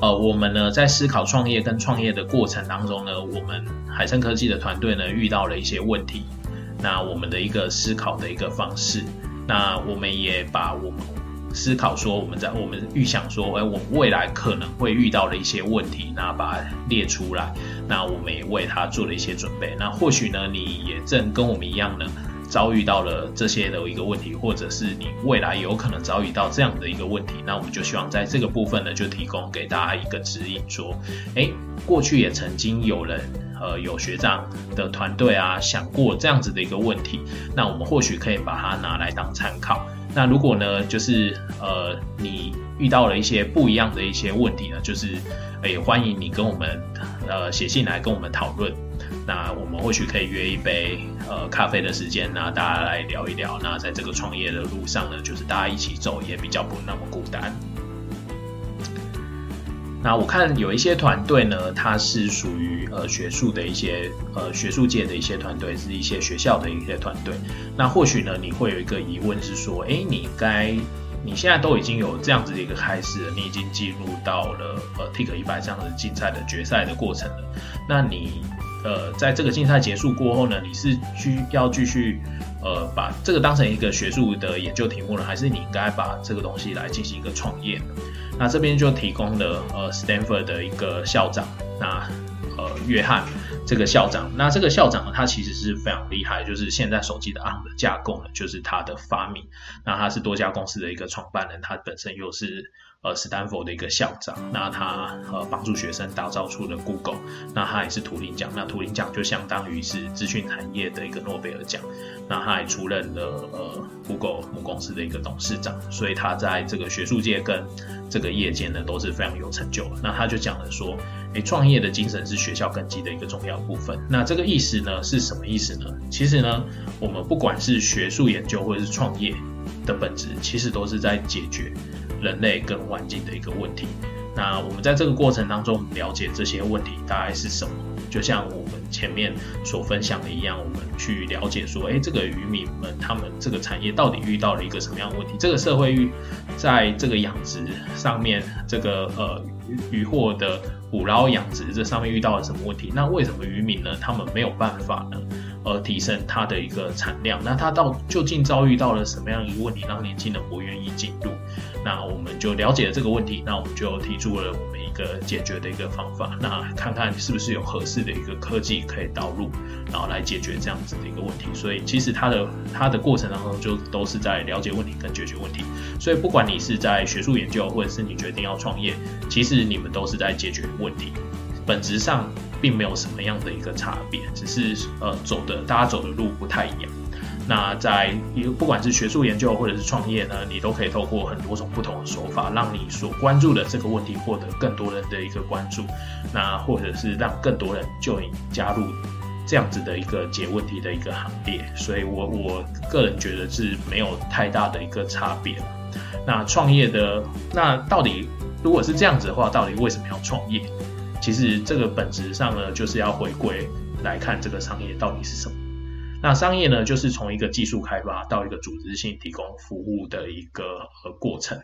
呃，我们呢在思考创业跟创业的过程当中呢，我们海生科技的团队呢遇到了一些问题，那我们的一个思考的一个方式，那我们也把我们思考说我们在我们预想说，哎，我未来可能会遇到的一些问题，那把它列出来，那我们也为它做了一些准备，那或许呢，你也正跟我们一样呢。遭遇到了这些的一个问题，或者是你未来有可能遭遇到这样的一个问题，那我们就希望在这个部分呢，就提供给大家一个指引，说，哎，过去也曾经有人，呃，有学长的团队啊，想过这样子的一个问题，那我们或许可以把它拿来当参考。那如果呢，就是呃，你遇到了一些不一样的一些问题呢，就是也欢迎你跟我们呃写信来跟我们讨论。那我们或许可以约一杯呃咖啡的时间，那大家来聊一聊。那在这个创业的路上呢，就是大家一起走，也比较不那么孤单。那我看有一些团队呢，它是属于呃学术的一些呃学术界的一些团队，是一些学校的一些团队。那或许呢，你会有一个疑问是说，哎，你该你现在都已经有这样子的一个开始了，你已经进入到了呃 Tik 一百这样的竞赛的决赛的过程了，那你。呃，在这个竞赛结束过后呢，你是需要继续呃把这个当成一个学术的研究题目呢，还是你应该把这个东西来进行一个创业？那这边就提供了呃 Stanford 的一个校长，那呃约翰这个校长，那这个校长呢，他其实是非常厉害，就是现在手机的 ARM 的架构呢，就是他的发明。那他是多家公司的一个创办人，他本身又是。呃，斯坦福的一个校长，那他呃帮助学生打造出了 Google，那他也是图灵奖，那图灵奖就相当于是资讯产业的一个诺贝尔奖，那他还出任了呃 Google 母公司的一个董事长，所以他在这个学术界跟这个业界呢都是非常有成就。那他就讲了说，诶，创业的精神是学校根基的一个重要部分。那这个意思呢是什么意思呢？其实呢，我们不管是学术研究或者是创业的本质，其实都是在解决。人类跟环境的一个问题，那我们在这个过程当中了解这些问题大概是什么？就像我们前面所分享的一样，我们去了解说，哎，这个渔民们他们这个产业到底遇到了一个什么样的问题？这个社会遇在这个养殖上面，这个呃渔获的捕捞养殖这上面遇到了什么问题？那为什么渔民呢？他们没有办法呢？而提升它的一个产量？那他到究竟遭遇到了什么样一个问题，让年轻人不愿意进入？那我们就了解了这个问题，那我们就提出了我们一个解决的一个方法，那看看是不是有合适的一个科技可以导入，然后来解决这样子的一个问题。所以其实它的它的过程当中就都是在了解问题跟解决问题。所以不管你是在学术研究，或者是你决定要创业，其实你们都是在解决问题，本质上并没有什么样的一个差别，只是呃走的大家走的路不太一样。那在不管是学术研究或者是创业呢，你都可以透过很多种不同的手法，让你所关注的这个问题获得更多人的一个关注，那或者是让更多人就你加入这样子的一个解问题的一个行列。所以我我个人觉得是没有太大的一个差别。那创业的那到底如果是这样子的话，到底为什么要创业？其实这个本质上呢，就是要回归来看这个商业到底是什么。那商业呢，就是从一个技术开发到一个组织性提供服务的一个呃过程。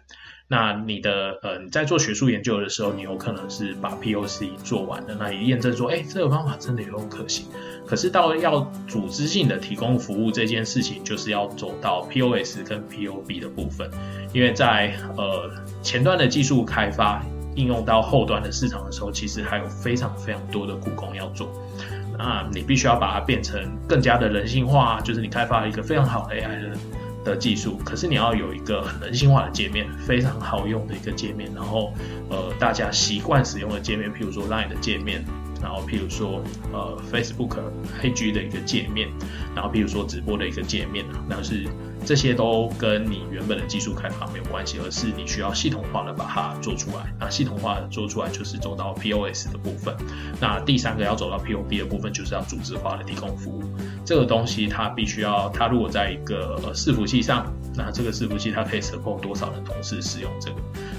那你的呃你在做学术研究的时候，你有可能是把 POC 做完了，那也验证说，哎，这个方法真的有可行。可是到要组织性的提供服务这件事情，就是要走到 POS 跟 POB 的部分，因为在呃前端的技术开发应用到后端的市场的时候，其实还有非常非常多的苦工要做。那你必须要把它变成更加的人性化，就是你开发一个非常好的 AI 的的技术，可是你要有一个很人性化的界面，非常好用的一个界面，然后呃大家习惯使用的界面，譬如说 Line 的界面。然后，譬如说，呃，Facebook、IG 的一个界面，然后，譬如说直播的一个界面那是这些都跟你原本的技术开发没有关系，而是你需要系统化的把它做出来。那系统化的做出来，就是走到 POS 的部分。那第三个要走到 POB 的部分，就是要组织化的提供服务。这个东西它必须要，它如果在一个伺服器上，那这个伺服器它可以 support 多少人同时使用这个？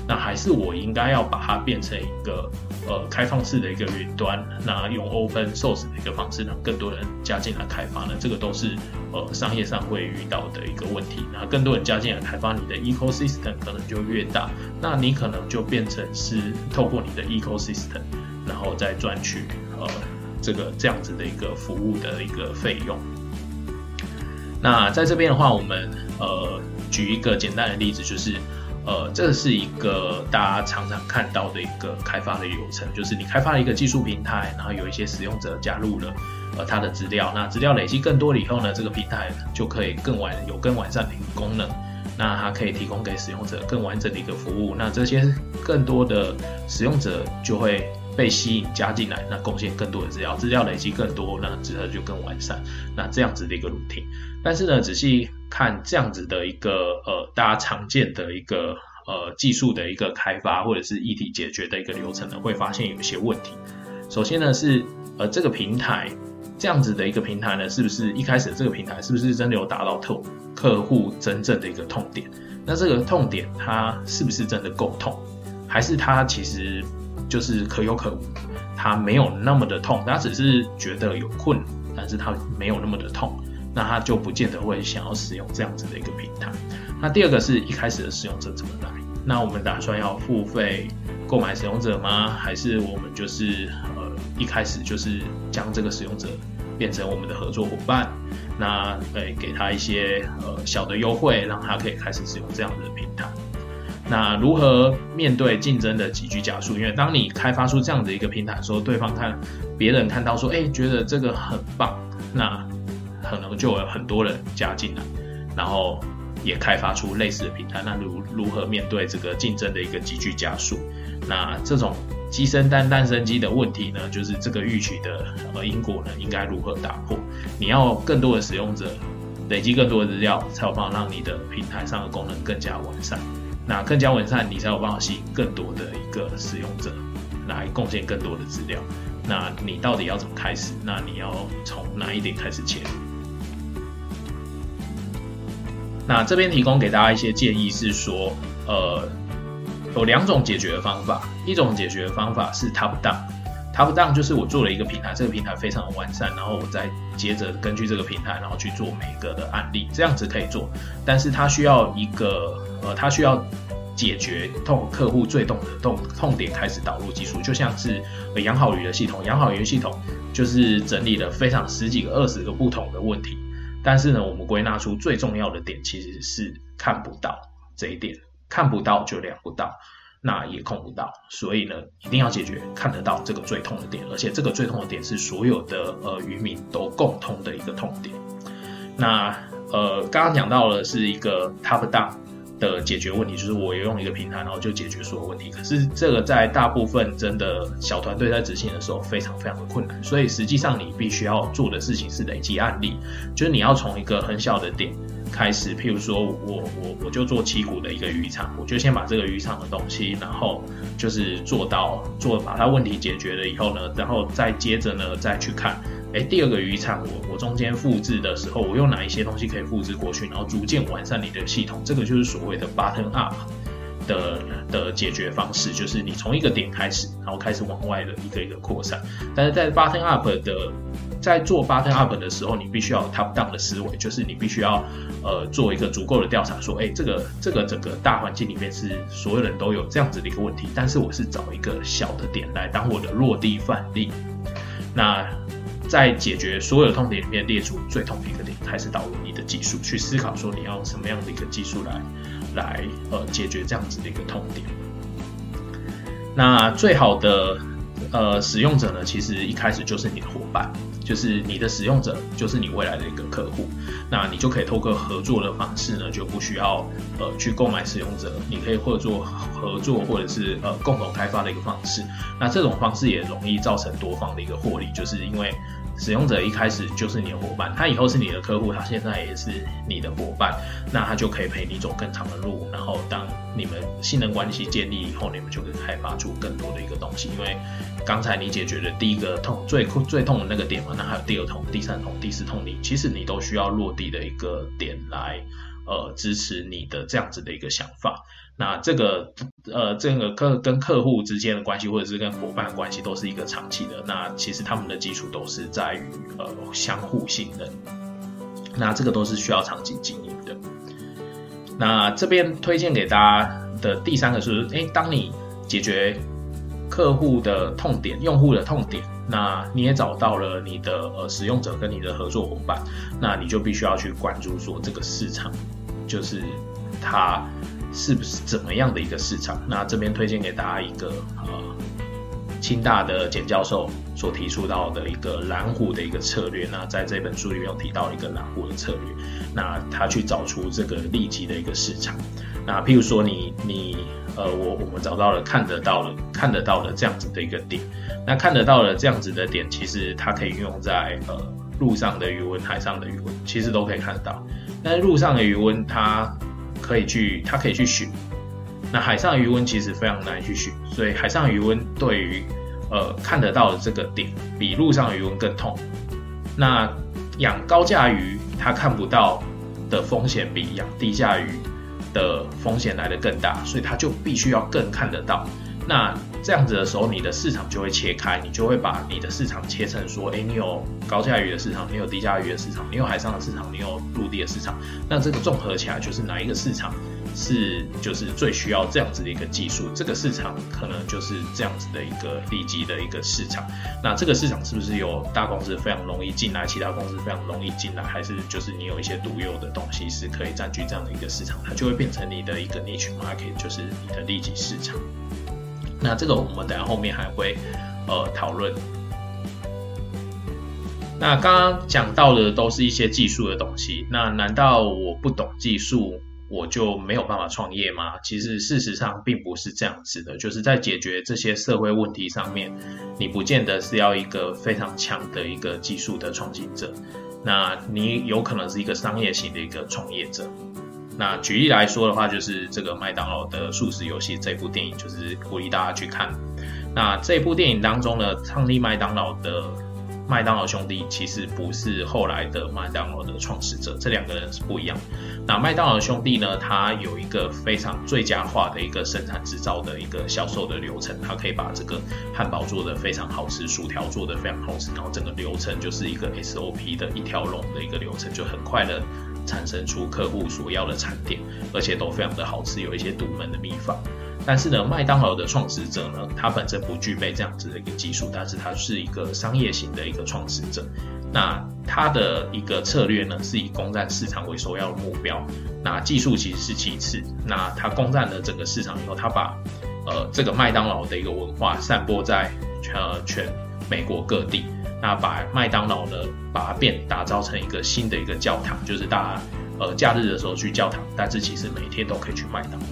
那还是我应该要把它变成一个呃开放式的一个云端，那用 open source 的一个方式让更多人加进来开发呢？这个都是呃商业上会遇到的一个问题。那更多人加进来开发，你的 ecosystem 可能就越大，那你可能就变成是透过你的 ecosystem，然后再赚取呃这个这样子的一个服务的一个费用。那在这边的话，我们呃举一个简单的例子，就是呃这是一个大家常常看到的一个开发的流程，就是你开发了一个技术平台，然后有一些使用者加入了呃他的资料，那资料累积更多了以后呢，这个平台就可以更完有更完善的一个功能，那它可以提供给使用者更完整的一个服务，那这些更多的使用者就会。被吸引加进来，那贡献更多的资料，资料累积更多，那资料就更完善。那这样子的一个 routine，但是呢，仔细看这样子的一个呃，大家常见的一个呃技术的一个开发或者是议题解决的一个流程呢，会发现有一些问题。首先呢是呃这个平台这样子的一个平台呢，是不是一开始这个平台是不是真的有达到特客户真正的一个痛点？那这个痛点它是不是真的够痛？还是它其实？就是可有可无，它没有那么的痛，它只是觉得有困，但是它没有那么的痛，那他就不见得会想要使用这样子的一个平台。那第二个是一开始的使用者怎么来？那我们打算要付费购买使用者吗？还是我们就是呃一开始就是将这个使用者变成我们的合作伙伴？那呃给他一些呃小的优惠，让他可以开始使用这样子的平台。那如何面对竞争的急剧加速？因为当你开发出这样的一个平台的时候，对方看别人看到说，哎，觉得这个很棒，那可能就有很多人加进来，然后也开发出类似的平台。那如如何面对这个竞争的一个急剧加速？那这种鸡生蛋，蛋生鸡的问题呢？就是这个预期的呃因果呢，应该如何打破？你要更多的使用者累积更多的资料，才有办法让你的平台上的功能更加完善。那更加完善，你才有办法吸引更多的一个使用者来贡献更多的资料。那你到底要怎么开始？那你要从哪一点开始切入？那这边提供给大家一些建议是说，呃，有两种解决的方法。一种解决的方法是 top down。Top down 就是我做了一个平台，这个平台非常的完善，然后我再接着根据这个平台，然后去做每一个的案例，这样子可以做。但是它需要一个呃，它需要解决痛客户最痛的痛痛点，开始导入技术，就像是养好鱼的系统，养好鱼系统就是整理了非常十几个、二十个不同的问题，但是呢，我们归纳出最重要的点其实是看不到这一点，看不到就量不到。那也控不到，所以呢，一定要解决看得到这个最痛的点，而且这个最痛的点是所有的呃渔民都共通的一个痛点。那呃，刚刚讲到了是一个 top down 的解决问题，就是我用一个平台，然后就解决所有问题。可是这个在大部分真的小团队在执行的时候，非常非常的困难。所以实际上你必须要做的事情是累积案例，就是你要从一个很小的点。开始，譬如说，我我我就做旗鼓的一个渔场，我就先把这个渔场的东西，然后就是做到做把它问题解决了以后呢，然后再接着呢再去看，哎，第二个渔场我我中间复制的时候，我用哪一些东西可以复制过去，然后逐渐完善你的系统，这个就是所谓的 button up 的的解决方式，就是你从一个点开始，然后开始往外的一个一个扩散，但是在 button up 的在做 button up 的时候，你必须要 top down 的思维，就是你必须要呃做一个足够的调查，说，哎，这个这个整个大环境里面是所有人都有这样子的一个问题，但是我是找一个小的点来当我的落地范例，那在解决所有痛点里面列出最痛的一个点，开始导入你的技术去思考，说你要什么样的一个技术来来呃解决这样子的一个痛点，那最好的。呃，使用者呢，其实一开始就是你的伙伴，就是你的使用者，就是你未来的一个客户。那你就可以透过合作的方式呢，就不需要呃去购买使用者，你可以合作合作或者是呃共同开发的一个方式。那这种方式也容易造成多方的一个获利，就是因为。使用者一开始就是你的伙伴，他以后是你的客户，他现在也是你的伙伴，那他就可以陪你走更长的路。然后当你们信任关系建立以后，你们就可以开发出更多的一个东西。因为刚才你解决了第一个痛最最痛的那个点嘛，那还有第二痛、第三痛、第四痛，你其实你都需要落地的一个点来呃支持你的这样子的一个想法。那这个呃这个客跟客户之间的关系，或者是跟伙伴的关系，都是一个长期的。那其实他们的基础都是在于呃相互信任。那这个都是需要长期经营的。那这边推荐给大家的第三个是，哎，当你解决客户的痛点、用户的痛点，那你也找到了你的呃使用者跟你的合作伙伴，那你就必须要去关注说这个市场，就是它是不是怎么样的一个市场。那这边推荐给大家一个呃，清大的简教授所提出到的一个蓝湖的一个策略。那在这本书里面有提到一个蓝湖的策略，那他去找出这个利基的一个市场。那譬如说你你呃我我们找到了看得到了看得到的这样子的一个点，那看得到的这样子的点，其实它可以运用在呃陆上的余温、海上的余温，其实都可以看得到。但是陆上的余温它可以去它可以去寻，那海上余温其实非常难去寻，所以海上余温对于呃看得到的这个点比陆上余温更痛。那养高价鱼它看不到的风险比养低价鱼。的风险来得更大，所以它就必须要更看得到。那这样子的时候，你的市场就会切开，你就会把你的市场切成说，哎，你有高价鱼的市场，你有低价鱼的市场，你有海上的市场，你有陆地的市场。那这个综合起来，就是哪一个市场？是，就是最需要这样子的一个技术，这个市场可能就是这样子的一个利基的一个市场。那这个市场是不是有大公司非常容易进来，其他公司非常容易进来，还是就是你有一些独有的东西是可以占据这样的一个市场，它就会变成你的一个 niche market，就是你的利基市场。那这个我们等下后面还会呃讨论。那刚刚讲到的都是一些技术的东西，那难道我不懂技术？我就没有办法创业吗？其实事实上并不是这样子的，就是在解决这些社会问题上面，你不见得是要一个非常强的一个技术的创新者，那你有可能是一个商业型的一个创业者。那举例来说的话，就是这个麦当劳的素食游戏这部电影，就是鼓励大家去看。那这部电影当中呢，创立麦当劳的。麦当劳兄弟其实不是后来的麦当劳的创始者，这两个人是不一样。那麦当劳兄弟呢，他有一个非常最佳化的一个生产制造的一个销售的流程，他可以把这个汉堡做得非常好吃，薯条做得非常好吃，然后整个流程就是一个 SOP 的一条龙的一个流程，就很快的产生出客户所要的产点，而且都非常的好吃，有一些独门的秘方。但是呢，麦当劳的创始者呢，他本身不具备这样子的一个技术，但是他是一个商业型的一个创始者。那他的一个策略呢，是以攻占市场为首要的目标。那技术其实是其次。那他攻占了整个市场以后，他把呃这个麦当劳的一个文化散播在呃全美国各地。那把麦当劳呢，把它变打造成一个新的一个教堂，就是大家呃假日的时候去教堂，但是其实每天都可以去麦当劳。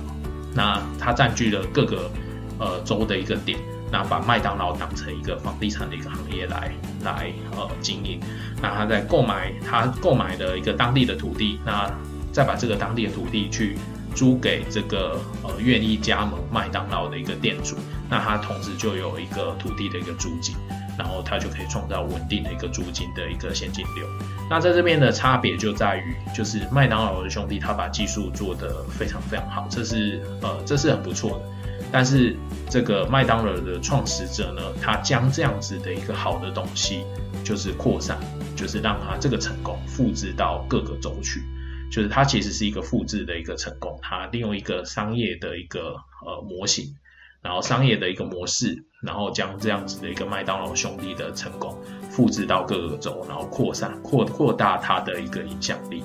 那它占据了各个呃州的一个点，那把麦当劳当成一个房地产的一个行业来来呃经营。那他在购买他购买的一个当地的土地，那再把这个当地的土地去租给这个呃愿意加盟麦当劳的一个店主，那他同时就有一个土地的一个租金。然后它就可以创造稳定的一个租金的一个现金流。那在这边的差别就在于，就是麦当劳的兄弟他把技术做得非常非常好，这是呃这是很不错的。但是这个麦当劳的创始者呢，他将这样子的一个好的东西，就是扩散，就是让他这个成功复制到各个州去，就是它其实是一个复制的一个成功，他利用一个商业的一个呃模型。然后商业的一个模式，然后将这样子的一个麦当劳兄弟的成功复制到各个州，然后扩散扩扩大它的一个影响力。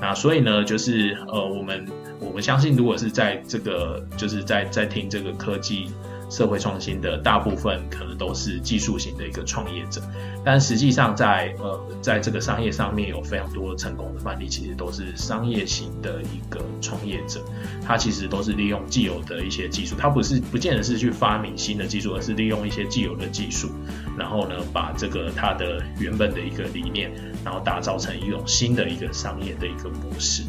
那所以呢，就是呃，我们我们相信，如果是在这个就是在在听这个科技。社会创新的大部分可能都是技术型的一个创业者，但实际上在呃在这个商业上面有非常多成功的案例，其实都是商业型的一个创业者，他其实都是利用既有的一些技术，他不是不见得是去发明新的技术，而是利用一些既有的技术，然后呢把这个他的原本的一个理念，然后打造成一种新的一个商业的一个模式。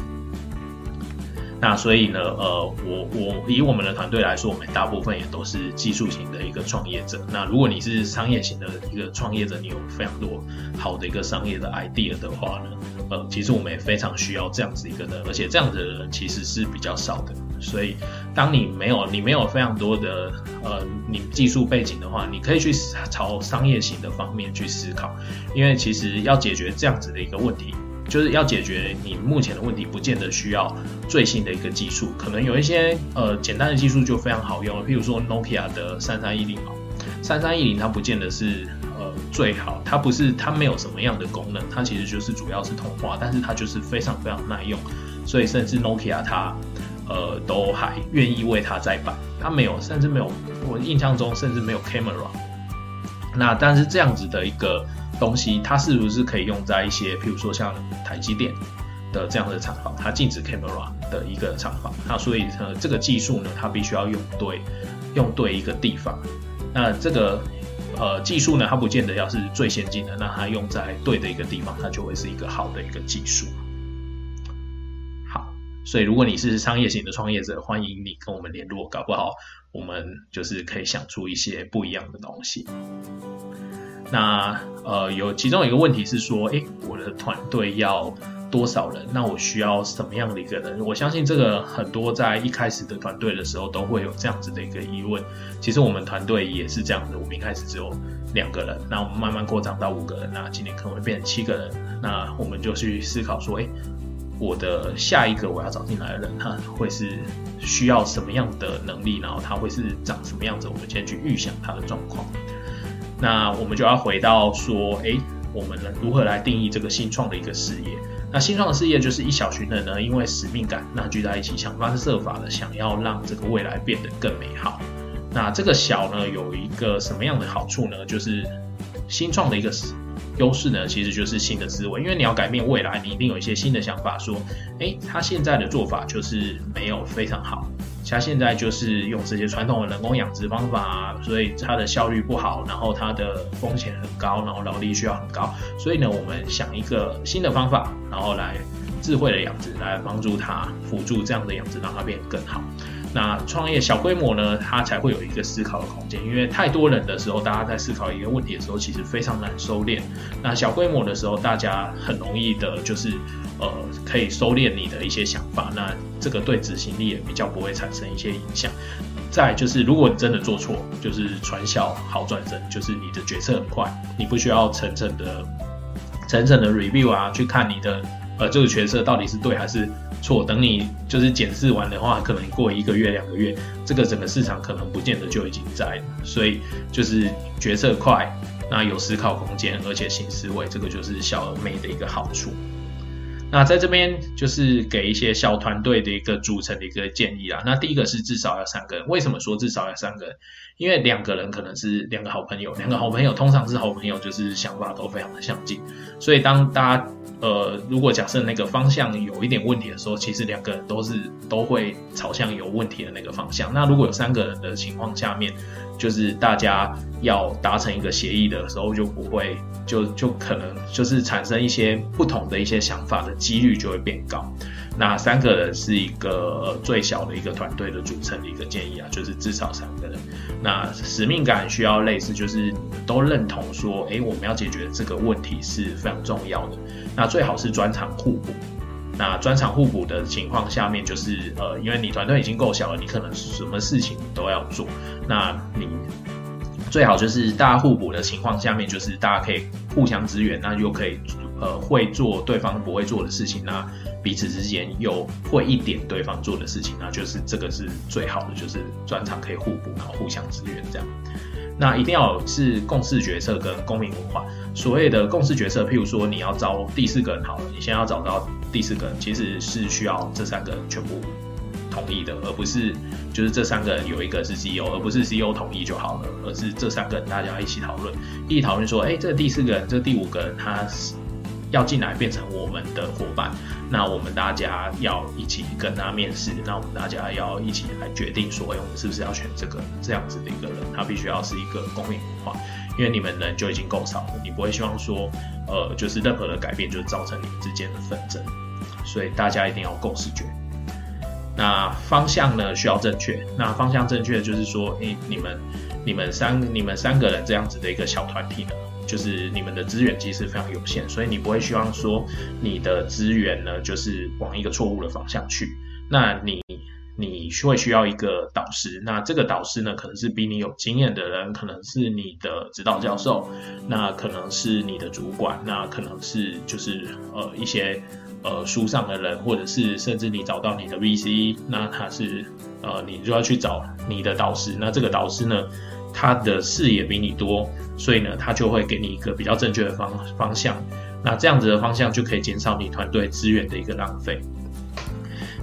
那所以呢，呃，我我以我们的团队来说，我们大部分也都是技术型的一个创业者。那如果你是商业型的一个创业者，你有非常多好的一个商业的 idea 的话呢，呃，其实我们也非常需要这样子一个人，而且这样子的人其实是比较少的。所以，当你没有你没有非常多的呃你技术背景的话，你可以去朝商业型的方面去思考，因为其实要解决这样子的一个问题，就是要解决你目前的问题，不见得需要最新的一个技术，可能有一些呃简单的技术就非常好用了，譬如说 Nokia 的三三一零哦，三三一零它不见得是。呃，最好它不是它没有什么样的功能，它其实就是主要是通话，但是它就是非常非常耐用，所以甚至 Nokia 它呃都还愿意为它再版，它没有甚至没有我印象中甚至没有 camera。那但是这样子的一个东西，它是不是可以用在一些譬如说像台积电的这样的厂房，它禁止 camera 的一个厂房，那所以呃这个技术呢，它必须要用对用对一个地方，那这个。呃，技术呢，它不见得要是最先进的，那它用在对的一个地方，它就会是一个好的一个技术。好，所以如果你是商业型的创业者，欢迎你跟我们联络，搞不好我们就是可以想出一些不一样的东西。那呃，有其中有一个问题是说，诶，我的团队要。多少人？那我需要什么样的一个人？我相信这个很多在一开始的团队的时候都会有这样子的一个疑问。其实我们团队也是这样子，我们一开始只有两个人，那我们慢慢扩张到五个人，那今年可能会变成七个人。那我们就去思考说，哎，我的下一个我要找进来的人，他会是需要什么样的能力？然后他会是长什么样子？我们先去预想他的状况。那我们就要回到说，哎，我们如何来定义这个新创的一个事业？那新创的事业就是一小群人呢，因为使命感，那聚在一起想方设法的想要让这个未来变得更美好。那这个小呢，有一个什么样的好处呢？就是新创的一个优势呢，其实就是新的思维，因为你要改变未来，你一定有一些新的想法，说，哎，他现在的做法就是没有非常好。他现在就是用这些传统的人工养殖方法，所以它的效率不好，然后它的风险很高，然后劳力需要很高。所以呢，我们想一个新的方法，然后来智慧的养殖，来帮助它辅助这样的养殖，让它变得更好。那创业小规模呢，它才会有一个思考的空间，因为太多人的时候，大家在思考一个问题的时候，其实非常难收敛。那小规模的时候，大家很容易的就是。呃，可以收敛你的一些想法，那这个对执行力也比较不会产生一些影响。再就是，如果你真的做错，就是传销好转身，就是你的决策很快，你不需要层层的、层层的 review 啊，去看你的呃这个决策到底是对还是错。等你就是检视完的话，可能过一个月、两个月，这个整个市场可能不见得就已经在。所以就是决策快，那有思考空间，而且新思维，这个就是小而美的一个好处。那在这边就是给一些小团队的一个组成的一个建议啦。那第一个是至少要三个人。为什么说至少要三个人？因为两个人可能是两个好朋友，两个好朋友通常是好朋友，就是想法都非常的相近。所以当大家呃，如果假设那个方向有一点问题的时候，其实两个人都是都会朝向有问题的那个方向。那如果有三个人的情况下面，就是大家要达成一个协议的时候，就不会就就可能就是产生一些不同的一些想法的几率就会变高。那三个人是一个最小的一个团队的组成的一个建议啊，就是至少三个人。那使命感需要类似，就是都认同说，哎，我们要解决这个问题是非常重要的。那最好是专长互补。那专长互补的情况下面，就是呃，因为你团队已经够小了，你可能什么事情都要做。那你最好就是大家互补的情况下面，就是大家可以互相支援，那又可以呃会做对方不会做的事情，那彼此之间又会一点对方做的事情，那就是这个是最好的，就是专长可以互补，然后互相支援这样。那一定要是共识决策跟公民文化。所谓的共识决策，譬如说你要招第四个人好了，你先要找到第四个人，其实是需要这三个人全部同意的，而不是就是这三个人有一个是 CEO，而不是 CEO 同意就好了，而是这三个人大家一起讨论，一起讨论说，哎，这第四个人，这第五个人，他是。要进来变成我们的伙伴，那我们大家要一起跟他面试，那我们大家要一起来决定说，哎，我们是不是要选这个这样子的一个人？他必须要是一个公民文化，因为你们人就已经够少了，你不会希望说，呃，就是任何的改变就造成你们之间的纷争，所以大家一定要共识决。那方向呢需要正确，那方向正确就是说，哎，你们你们三你们三个人这样子的一个小团体呢？就是你们的资源其实非常有限，所以你不会希望说你的资源呢就是往一个错误的方向去。那你你会需要一个导师，那这个导师呢可能是比你有经验的人，可能是你的指导教授，那可能是你的主管，那可能是就是呃一些呃书上的人，或者是甚至你找到你的 VC，那他是呃你就要去找你的导师，那这个导师呢？他的视野比你多，所以呢，他就会给你一个比较正确的方方向。那这样子的方向就可以减少你团队资源的一个浪费。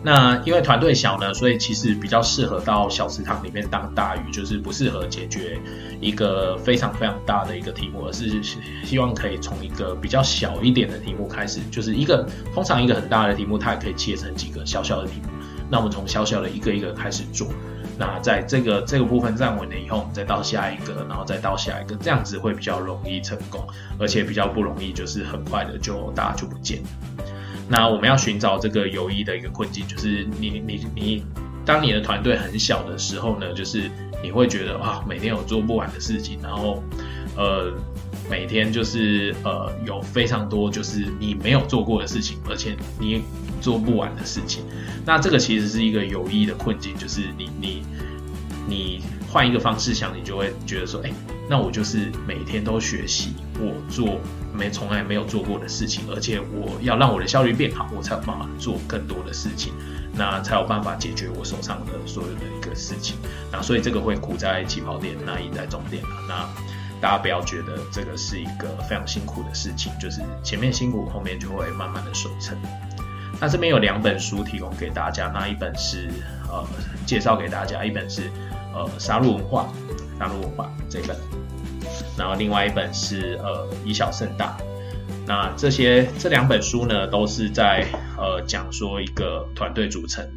那因为团队小呢，所以其实比较适合到小池塘里面当大鱼，就是不适合解决一个非常非常大的一个题目，而是希望可以从一个比较小一点的题目开始，就是一个通常一个很大的题目，它也可以切成几个小小的题目。那我们从小小的一个一个开始做。那在这个这个部分站稳了以后，我们再到下一个，然后再到下一个，这样子会比较容易成功，而且比较不容易，就是很快的就大家就不见了。那我们要寻找这个友谊的一个困境，就是你你你，当你的团队很小的时候呢，就是你会觉得啊，每天有做不完的事情，然后呃，每天就是呃有非常多就是你没有做过的事情，而且你。做不完的事情，那这个其实是一个有益的困境，就是你你你换一个方式想，你就会觉得说，哎，那我就是每天都学习我做没从来没有做过的事情，而且我要让我的效率变好，我才有办法做更多的事情，那才有办法解决我手上的所有的一个事情。那所以这个会苦在起跑点，那赢在终点那大家不要觉得这个是一个非常辛苦的事情，就是前面辛苦，后面就会慢慢的收成。那这边有两本书提供给大家，那一本是呃介绍给大家，一本是呃杀戮文化，杀戮文化这本，然后另外一本是呃以小胜大。那这些这两本书呢，都是在呃讲说一个团队组成。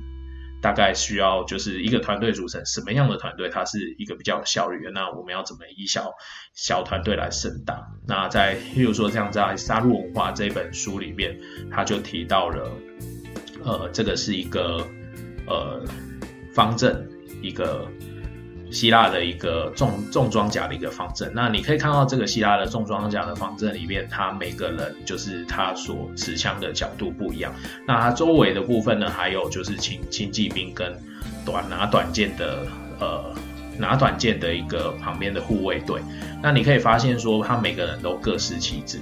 大概需要就是一个团队组成什么样的团队，它是一个比较有效率的。那我们要怎么以小小团队来胜大？那在譬如说像在《杀戮文化》这本书里面，他就提到了，呃，这个是一个呃方阵，一个。希腊的一个重重装甲的一个方阵，那你可以看到这个希腊的重装甲的方阵里面，它每个人就是他所持枪的角度不一样。那它周围的部分呢，还有就是轻轻骑兵跟短拿短剑的呃拿短剑的一个旁边的护卫队。那你可以发现说，他每个人都各司其职，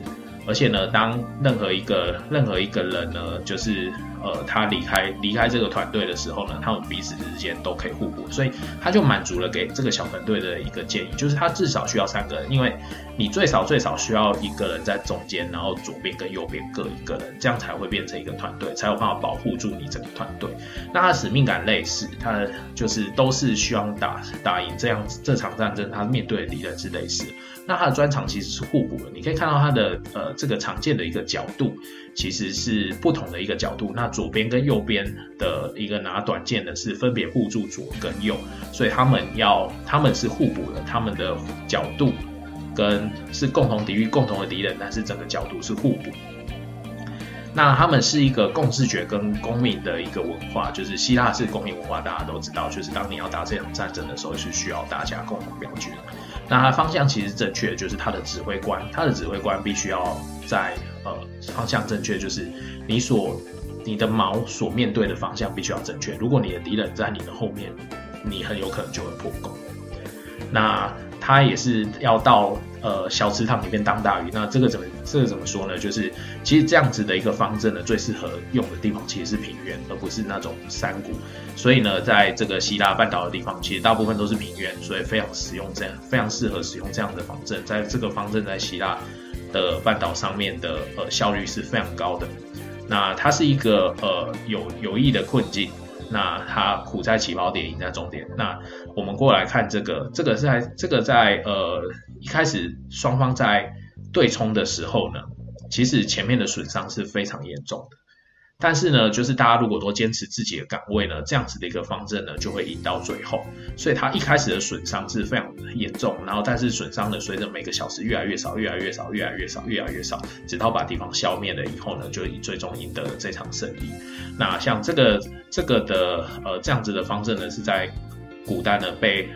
而且呢，当任何一个任何一个人呢，就是呃，他离开离开这个团队的时候呢，他们彼此之间都可以互补，所以他就满足了给这个小团队的一个建议，就是他至少需要三个人，因为你最少最少需要一个人在中间，然后左边跟右边各一个人，这样才会变成一个团队，才有办法保护住你整个团队。那他使命感类似，他就是都是希望打打赢这样这场战争，他面对敌人是类似。那他的专长其实是互补的，你可以看到他的呃这个常见的一个角度。其实是不同的一个角度，那左边跟右边的一个拿短剑的是分别护住左跟右，所以他们要他们是互补的，他们的角度跟是共同抵御共同的敌人，但是整个角度是互补。那他们是一个共视觉跟公民的一个文化，就是希腊是公民文化，大家都知道，就是当你要打这场战争的时候，是需要大家共同表决。那他方向其实正确，就是他的指挥官，他的指挥官必须要在。呃，方向正确就是你所你的矛所面对的方向必须要正确。如果你的敌人在你的后面，你很有可能就会破功。那他也是要到呃小池塘里面当大鱼。那这个怎么这个怎么说呢？就是其实这样子的一个方阵呢，最适合用的地方其实是平原，而不是那种山谷。所以呢，在这个希腊半岛的地方，其实大部分都是平原，所以非常使用这样非常适合使用这样的方阵。在这个方阵在希腊。的半岛上面的呃效率是非常高的，那它是一个呃有有益的困境，那它苦在起跑点，赢在终点。那我们过来看这个，这个在这个在呃一开始双方在对冲的时候呢，其实前面的损伤是非常严重的。但是呢，就是大家如果都坚持自己的岗位呢，这样子的一个方阵呢，就会赢到最后。所以它一开始的损伤是非常严重，然后但是损伤呢，随着每个小时越来越少，越来越少，越来越少，越来越少，直到把敌方消灭了以后呢，就以最终赢得了这场胜利。那像这个这个的呃这样子的方阵呢，是在古代呢被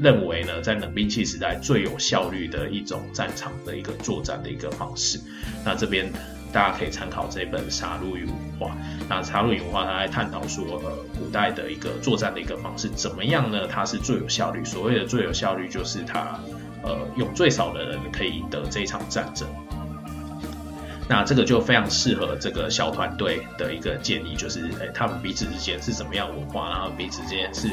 认为呢，在冷兵器时代最有效率的一种战场的一个作战的一个方式。那这边大家可以参考这本《杀戮与文化》。那《杀戮与文化》它来探讨说，呃，古代的一个作战的一个方式怎么样呢？它是最有效率。所谓的最有效率，就是它呃用最少的人可以赢得这一场战争。那这个就非常适合这个小团队的一个建议，就是诶，他们彼此之间是怎么样文化，然后彼此之间是。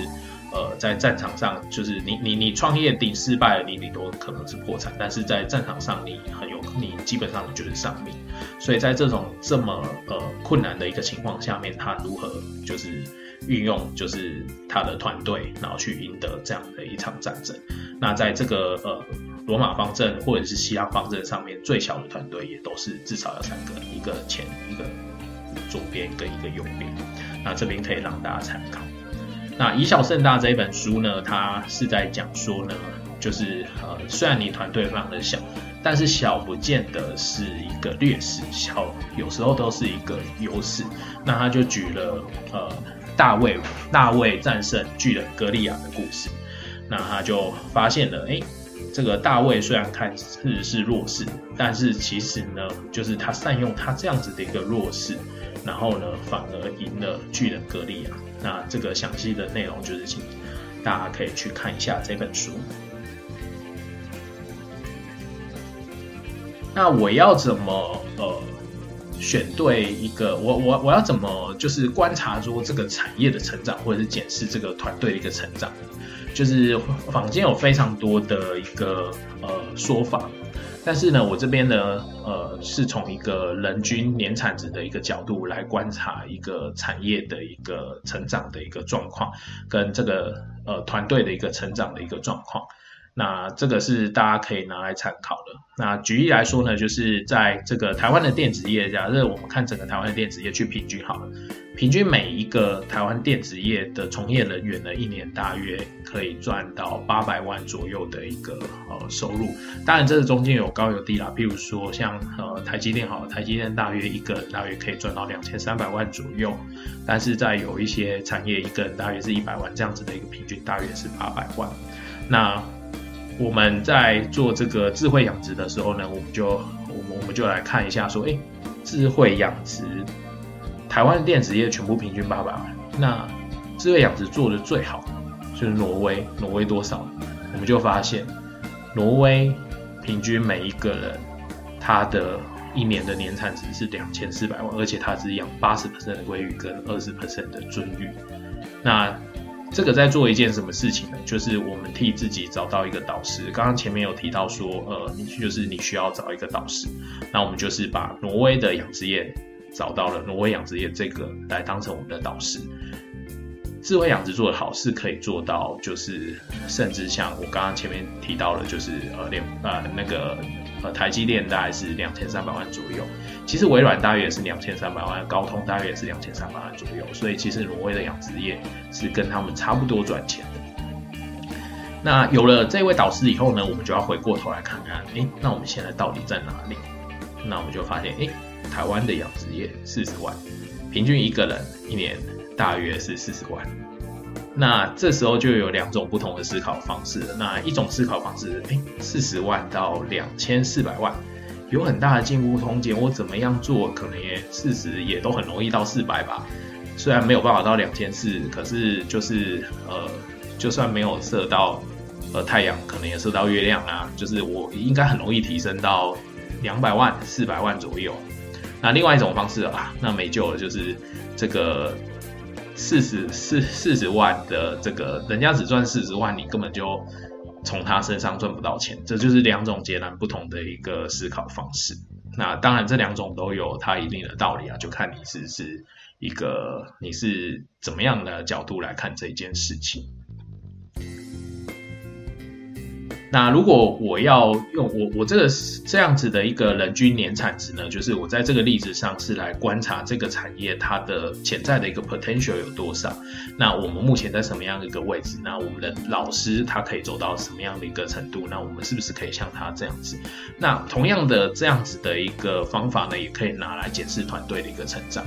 呃，在战场上，就是你你你创业顶失败了，你你都可能是破产，但是在战场上，你很有你基本上就是丧命。所以在这种这么呃困难的一个情况下面，他如何就是运用就是他的团队，然后去赢得这样的一场战争？那在这个呃罗马方阵或者是希腊方阵上面，最小的团队也都是至少要三个，一个前一个左边跟一个右边。那这边可以让大家参考。那以小胜大这一本书呢，它是在讲说呢，就是呃，虽然你团队非常的小，但是小不见得是一个劣势，小有时候都是一个优势。那他就举了呃大卫大卫战胜巨人格利亚的故事，那他就发现了，哎，这个大卫虽然看似是弱势，但是其实呢，就是他善用他这样子的一个弱势。然后呢，反而赢了巨人格利亚。那这个详细的内容就是，请大家可以去看一下这本书。那我要怎么呃选对一个？我我我要怎么就是观察说这个产业的成长，或者是检视这个团队的一个成长？就是坊间有非常多的一个呃说法。但是呢，我这边呢，呃，是从一个人均年产值的一个角度来观察一个产业的一个成长的一个状况，跟这个呃团队的一个成长的一个状况。那这个是大家可以拿来参考的。那举例来说呢，就是在这个台湾的电子业，假设我们看整个台湾的电子业去平均好了，平均每一个台湾电子业的从业人员呢，一年大约可以赚到八百万左右的一个呃收入。当然，这个中间有高有低啦。譬如说，像呃台积电好，台积电大约一个人大约可以赚到两千三百万左右。但是在有一些产业，一个人大约是一百万这样子的一个平均，大约是八百万。那我们在做这个智慧养殖的时候呢，我们就我们我们就来看一下，说，哎，智慧养殖，台湾电子业全部平均八百万，那智慧养殖做的最好就是挪威，挪威多少？我们就发现，挪威平均每一个人他的一年的年产值是两千四百万，而且他只养八十的鲑鱼跟二十的鳟鱼，那。这个在做一件什么事情呢？就是我们替自己找到一个导师。刚刚前面有提到说，呃，你就是你需要找一个导师。那我们就是把挪威的养殖业找到了，挪威养殖业这个来当成我们的导师。智慧养殖做的好是可以做到，就是甚至像我刚刚前面提到的，就是呃，连呃那个。呃，台积电大概是两千三百万左右，其实微软大约也是两千三百万，高通大约也是两千三百万左右，所以其实挪威的养殖业是跟他们差不多赚钱的。那有了这位导师以后呢，我们就要回过头来看看，哎，那我们现在到底在哪里？那我们就发现，哎，台湾的养殖业四十万，平均一个人一年大约是四十万。那这时候就有两种不同的思考方式了。那一种思考方式，哎，四十万到两千四百万，有很大的进步空间。我怎么样做，可能也四十也都很容易到四百吧。虽然没有办法到两千四，可是就是呃，就算没有射到呃太阳，可能也射到月亮啊。就是我应该很容易提升到两百万、四百万左右。那另外一种方式啊，那没救了，就是这个。四十四四十万的这个，人家只赚四十万，你根本就从他身上赚不到钱。这就是两种截然不同的一个思考方式。那当然，这两种都有它一定的道理啊，就看你是是一个你是怎么样的角度来看这件事情。那如果我要用我我这个这样子的一个人均年产值呢，就是我在这个例子上是来观察这个产业它的潜在的一个 potential 有多少。那我们目前在什么样的一个位置？那我们的老师他可以走到什么样的一个程度？那我们是不是可以像他这样子？那同样的这样子的一个方法呢，也可以拿来检视团队的一个成长。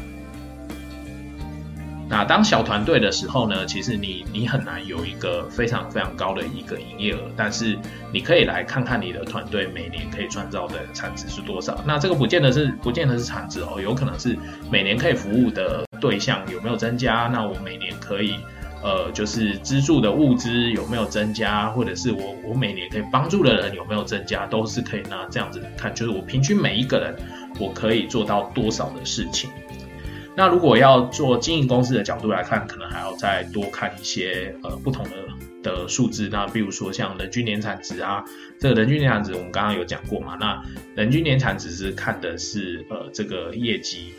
那当小团队的时候呢，其实你你很难有一个非常非常高的一个营业额，但是你可以来看看你的团队每年可以创造的产值是多少。那这个不见得是不见得是产值哦，有可能是每年可以服务的对象有没有增加。那我每年可以呃就是资助的物资有没有增加，或者是我我每年可以帮助的人有没有增加，都是可以拿这样子看，就是我平均每一个人我可以做到多少的事情。那如果要做经营公司的角度来看，可能还要再多看一些呃不同的的数字。那比如说像人均年产值啊，这个人均年产值我们刚刚有讲过嘛。那人均年产值是看的是呃这个业绩。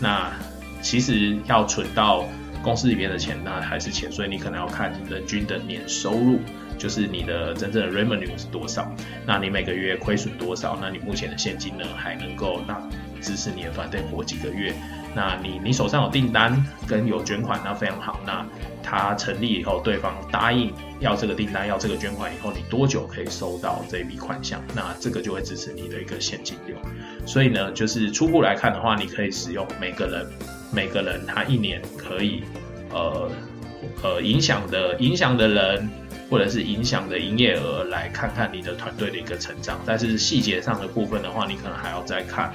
那其实要存到公司里边的钱，那还是钱，所以你可能要看人均的年收入，就是你的真正的 revenue 是多少。那你每个月亏损多少？那你目前的现金呢还能够那支持你的团队活几个月？那你你手上有订单跟有捐款，那非常好。那他成立以后，对方答应要这个订单，要这个捐款以后，你多久可以收到这笔款项？那这个就会支持你的一个现金流。所以呢，就是初步来看的话，你可以使用每个人每个人他一年可以呃呃影响的影响的人，或者是影响的营业额来看看你的团队的一个成长。但是细节上的部分的话，你可能还要再看。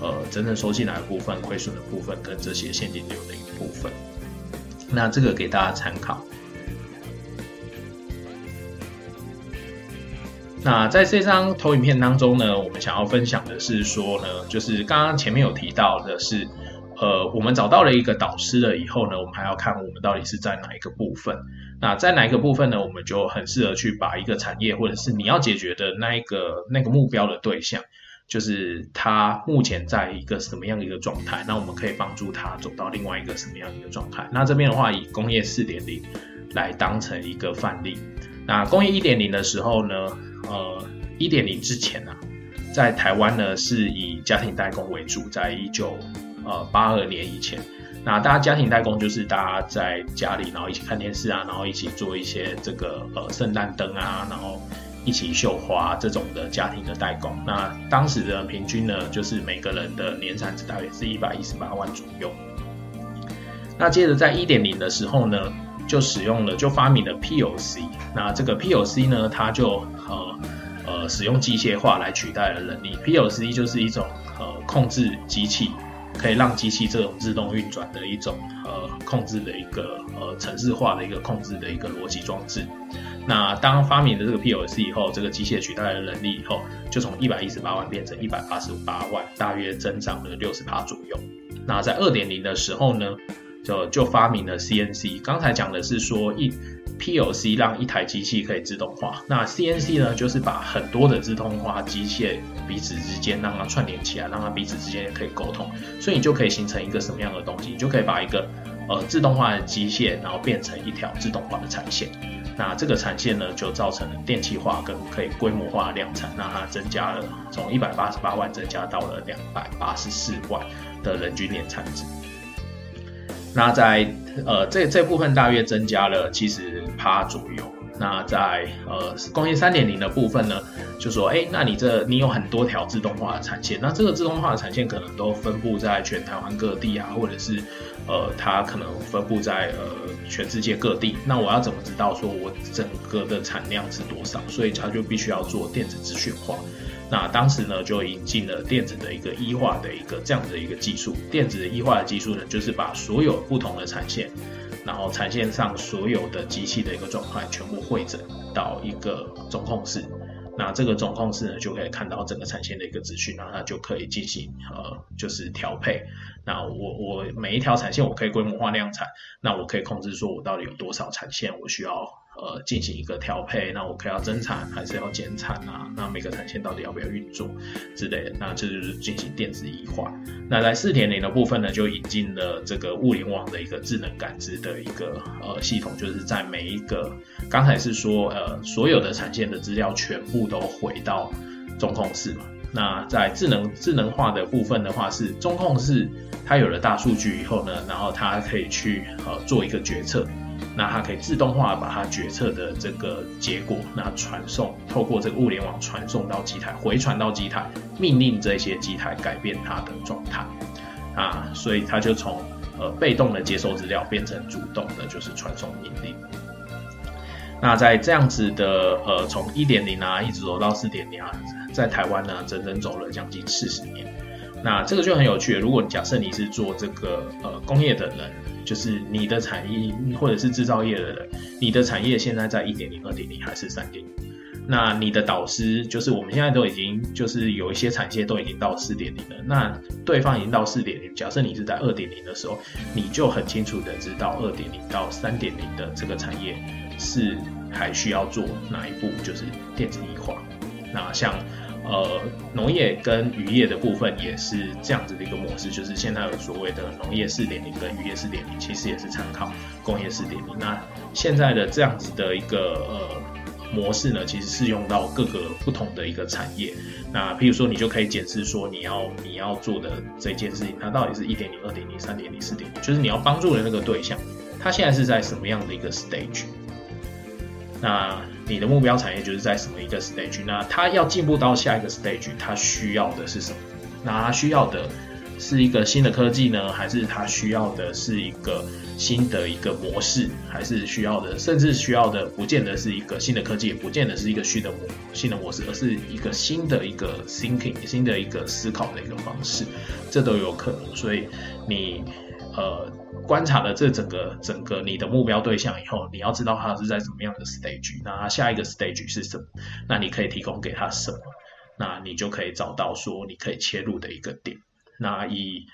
呃，真正收进来的部分、亏损的部分跟这些现金流的一部分，那这个给大家参考。那在这张投影片当中呢，我们想要分享的是说呢，就是刚刚前面有提到的是，呃，我们找到了一个导师了以后呢，我们还要看我们到底是在哪一个部分。那在哪一个部分呢？我们就很适合去把一个产业或者是你要解决的那一个那个目标的对象。就是他目前在一个什么样的一个状态，那我们可以帮助他走到另外一个什么样的一个状态。那这边的话，以工业四点零来当成一个范例。那工业一点零的时候呢，呃，一点零之前呢，在台湾呢是以家庭代工为主，在一九呃八二年以前，那大家家庭代工就是大家在家里，然后一起看电视啊，然后一起做一些这个呃圣诞灯啊，然后。一起绣花这种的家庭的代工，那当时的平均呢，就是每个人的年产值大约是一百一十八万左右。那接着在一点零的时候呢，就使用了就发明了 POC。那这个 POC 呢，它就呃呃使用机械化来取代了人力。POC 就是一种呃控制机器，可以让机器这种自动运转的一种呃控制的一个呃程式化的一个控制的一个逻辑装置。那当发明了这个 POC 以后，这个机械取代了人力以后，就从一百一十八万变成一百八十八万，大约增长了六十趴左右。那在二点零的时候呢，就就发明了 CNC。刚才讲的是说一 POC 让一台机器可以自动化，那 CNC 呢，就是把很多的自动化机械彼此之间让它串联起来，让它彼此之间也可以沟通，所以你就可以形成一个什么样的东西？你就可以把一个呃自动化的机械，然后变成一条自动化的产线。那这个产线呢，就造成了电气化跟可以规模化量产，那它增加了从一百八十八万增加到了两百八十四万的人均年产值。那在呃这这部分大约增加了其实趴左右。那在呃工业三点零的部分呢，就说哎，那你这你有很多条自动化的产线，那这个自动化的产线可能都分布在全台湾各地啊，或者是呃它可能分布在呃全世界各地。那我要怎么知道说我整个的产量是多少？所以它就必须要做电子资讯化。那当时呢就引进了电子的一个一化的一个这样的一个技术。电子的一化的技术呢，就是把所有不同的产线。然后产线上所有的机器的一个状态全部汇整到一个总控室，那这个总控室呢就可以看到整个产线的一个资讯，然后它就可以进行呃就是调配。那我我每一条产线我可以规模化量产，那我可以控制说我到底有多少产线我需要。呃，进行一个调配，那我可以要增产还是要减产啊？那每个产线到底要不要运作之类的？那这就是进行电子移化。那在四点零的部分呢，就引进了这个物联网的一个智能感知的一个呃系统，就是在每一个刚才是说呃所有的产线的资料全部都回到中控室嘛。那在智能智能化的部分的话，是中控室它有了大数据以后呢，然后它可以去呃做一个决策。那它可以自动化把它决策的这个结果，那传送透过这个物联网传送到机台，回传到机台，命令这些机台改变它的状态啊，所以它就从呃被动的接收资料变成主动的，就是传送命令。那在这样子的呃从一点零啊一直走到四点零啊，在台湾呢整整走了将近四十年。那这个就很有趣。如果假设你是做这个呃工业的人，就是你的产业或者是制造业的人，你的产业现在在一点零、二点零还是三点零？那你的导师就是我们现在都已经就是有一些产线都已经到四点零了。那对方已经到四点零，假设你是在二点零的时候，你就很清楚的知道二点零到三点零的这个产业是还需要做哪一步，就是电子化。那像。呃，农业跟渔业的部分也是这样子的一个模式，就是现在有所谓的农业四点零跟渔业四点零，其实也是参考工业四点零。那现在的这样子的一个呃模式呢，其实是用到各个不同的一个产业。那譬如说，你就可以检视说，你要你要做的这件事情，它到底是一点零、二点零、三点零、四点零，就是你要帮助的那个对象，他现在是在什么样的一个 stage？那你的目标产业就是在什么一个 stage？那它要进步到下一个 stage，它需要的是什么？那它需要的是一个新的科技呢，还是它需要的是一个新的一个模式？还是需要的，甚至需要的不见得是一个新的科技，也不见得是一个新的模新的模式，而是一个新的一个 thinking，新的一个思考的一个方式，这都有可能。所以你。呃，观察了这整个整个你的目标对象以后，你要知道他是在什么样的 stage，那下一个 stage 是什么？那你可以提供给他什么？那你就可以找到说你可以切入的一个点。那以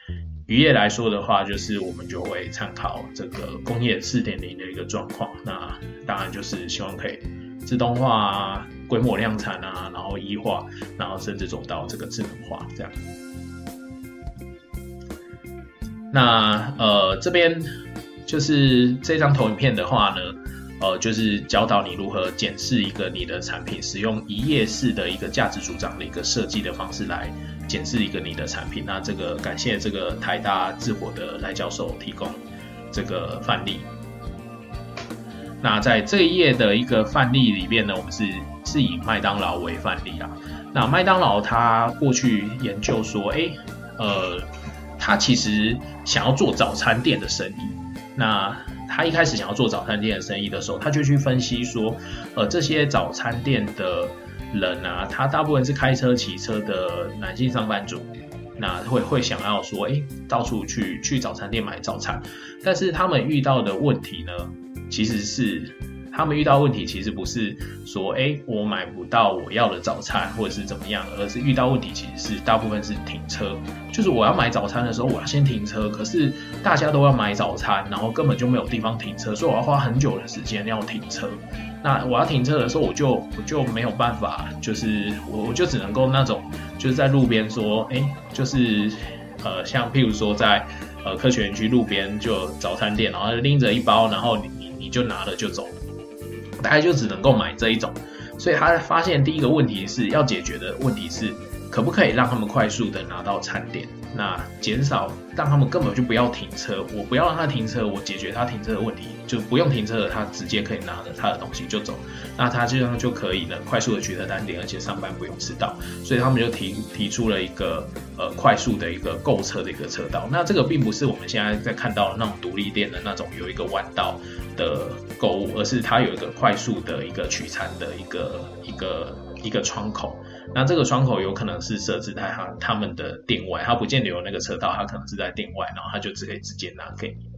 渔业来说的话，就是我们就会参考这个工业四点零的一个状况。那当然就是希望可以自动化、规模量产啊，然后一化，然后甚至走到这个智能化这样。那呃这边就是这张投影片的话呢，呃就是教导你如何检视一个你的产品，使用一页式的一个价值主张的一个设计的方式来检视一个你的产品。那这个感谢这个台大智火的赖教授提供这个范例。那在这一页的一个范例里面呢，我们是是以麦当劳为范例啊。那麦当劳它过去研究说，哎，呃。他其实想要做早餐店的生意。那他一开始想要做早餐店的生意的时候，他就去分析说，呃，这些早餐店的人啊，他大部分是开车、骑车的男性上班族，那会会想要说，哎，到处去去早餐店买早餐。但是他们遇到的问题呢，其实是。他们遇到问题其实不是说，哎，我买不到我要的早餐，或者是怎么样，而是遇到问题其实是大部分是停车。就是我要买早餐的时候，我要先停车，可是大家都要买早餐，然后根本就没有地方停车，所以我要花很久的时间要停车。那我要停车的时候，我就我就没有办法，就是我我就只能够那种就是在路边说，哎，就是呃，像譬如说在呃科学园区路边就早餐店，然后拎着一包，然后你你你就拿了就走。大概就只能够买这一种，所以他发现第一个问题是要解决的问题是，可不可以让他们快速的拿到餐点？那减少让他们根本就不要停车，我不要让他停车，我解决他停车的问题，就不用停车了，他直接可以拿着他的东西就走，那他这样就可以呢，快速的取得单点，而且上班不用迟到，所以他们就提提出了一个呃快速的一个购车的一个车道。那这个并不是我们现在在看到的那种独立店的那种有一个弯道的购物，而是它有一个快速的一个取餐的一个一个一个窗口。那这个窗口有可能是设置在他他们的店外，他不见得有那个车道，他可能是在店外，然后他就只可以直接拿给你。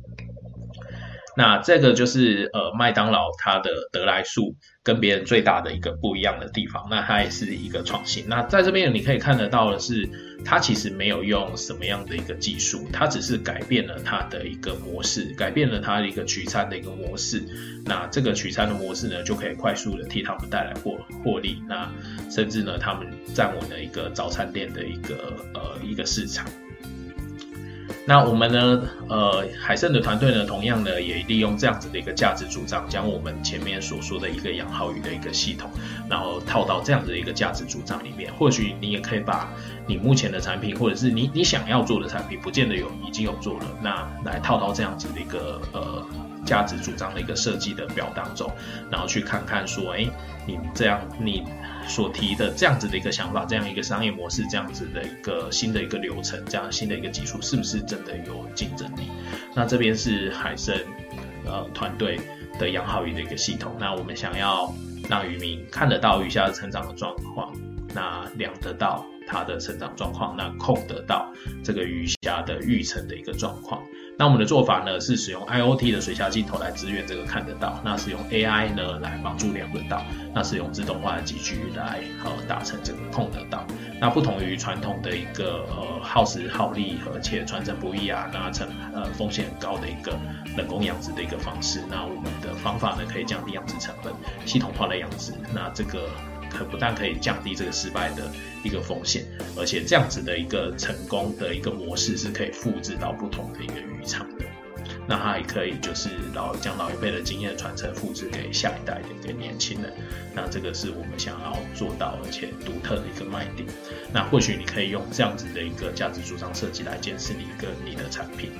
那这个就是呃麦当劳它的得来速跟别人最大的一个不一样的地方，那它也是一个创新。那在这边你可以看得到的是，它其实没有用什么样的一个技术，它只是改变了它的一个模式，改变了它的一个取餐的一个模式。那这个取餐的模式呢，就可以快速的替他们带来获获利。那甚至呢，他们站稳了一个早餐店的一个呃一个市场。那我们呢？呃，海盛的团队呢，同样呢，也利用这样子的一个价值主张，将我们前面所说的一个养好鱼的一个系统，然后套到这样子的一个价值主张里面。或许你也可以把你目前的产品，或者是你你想要做的产品，不见得有已经有做了，那来套到这样子的一个呃价值主张的一个设计的表当中，然后去看看说，哎，你这样你所提的这样子的一个想法，这样一个商业模式，这样子的一个新的一个流程，这样新的一个技术，是不是真的有竞争力？那这边是海参呃团队的养好鱼的一个系统，那我们想要让渔民看得到鱼虾的成长的状况，那量得到。它的成长状况，那控得到这个鱼虾的育成的一个状况。那我们的做法呢，是使用 IOT 的水下镜头来支援这个看得到，那使用 AI 呢来帮助量得到，那使用自动化的机具来呃达成这个控得到。那不同于传统的一个呃耗时耗力而且传承不易啊，那成呃风险很高的一个人工养殖的一个方式，那我们的方法呢可以降低养殖成本，系统化的养殖，那这个。可不但可以降低这个失败的一个风险，而且这样子的一个成功的一个模式是可以复制到不同的一个渔场的。那它也可以就是老将老一辈的经验传承复制给下一代的一个年轻人。那这个是我们想要做到而且独特的一个卖点。那或许你可以用这样子的一个价值主张设计来检视你一个你的产品。